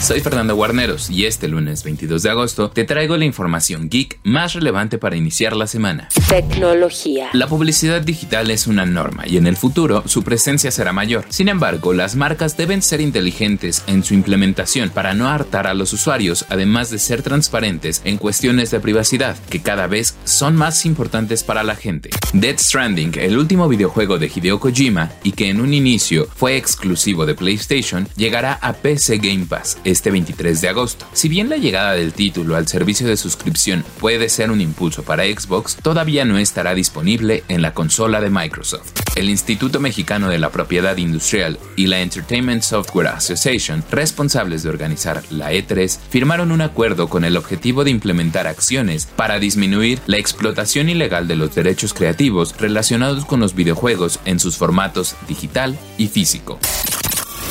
Soy Fernando Guarneros y este lunes 22 de agosto te traigo la información geek más relevante para iniciar la semana. Tecnología. La publicidad digital es una norma y en el futuro su presencia será mayor. Sin embargo, las marcas deben ser inteligentes en su implementación para no hartar a los usuarios, además de ser transparentes en cuestiones de privacidad, que cada vez son más importantes para la gente. Dead Stranding, el último videojuego de Hideo Kojima y que en un inicio fue exclusivo de PlayStation, llegará a PC Game Pass este 23 de agosto. Si bien la llegada del título al servicio de suscripción puede ser un impulso para Xbox, todavía no estará disponible en la consola de Microsoft. El Instituto Mexicano de la Propiedad Industrial y la Entertainment Software Association, responsables de organizar la E3, firmaron un acuerdo con el objetivo de implementar acciones para disminuir la explotación ilegal de los derechos creativos relacionados con los videojuegos en sus formatos digital y físico.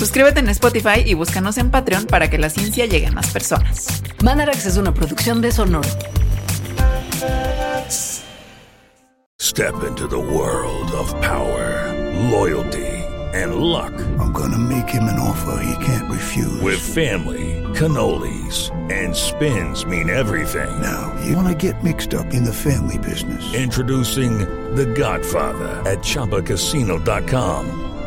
Suscríbete en Spotify y búscanos en Patreon para que la ciencia llegue a más personas. Mandarax es una producción de Sonoro. Step into the world of power, loyalty, and luck. I'm gonna make him an offer he can't refuse. With family, cannolis, and spins mean everything. Now, you wanna get mixed up in the family business. Introducing The Godfather at ChumbaCasino.com.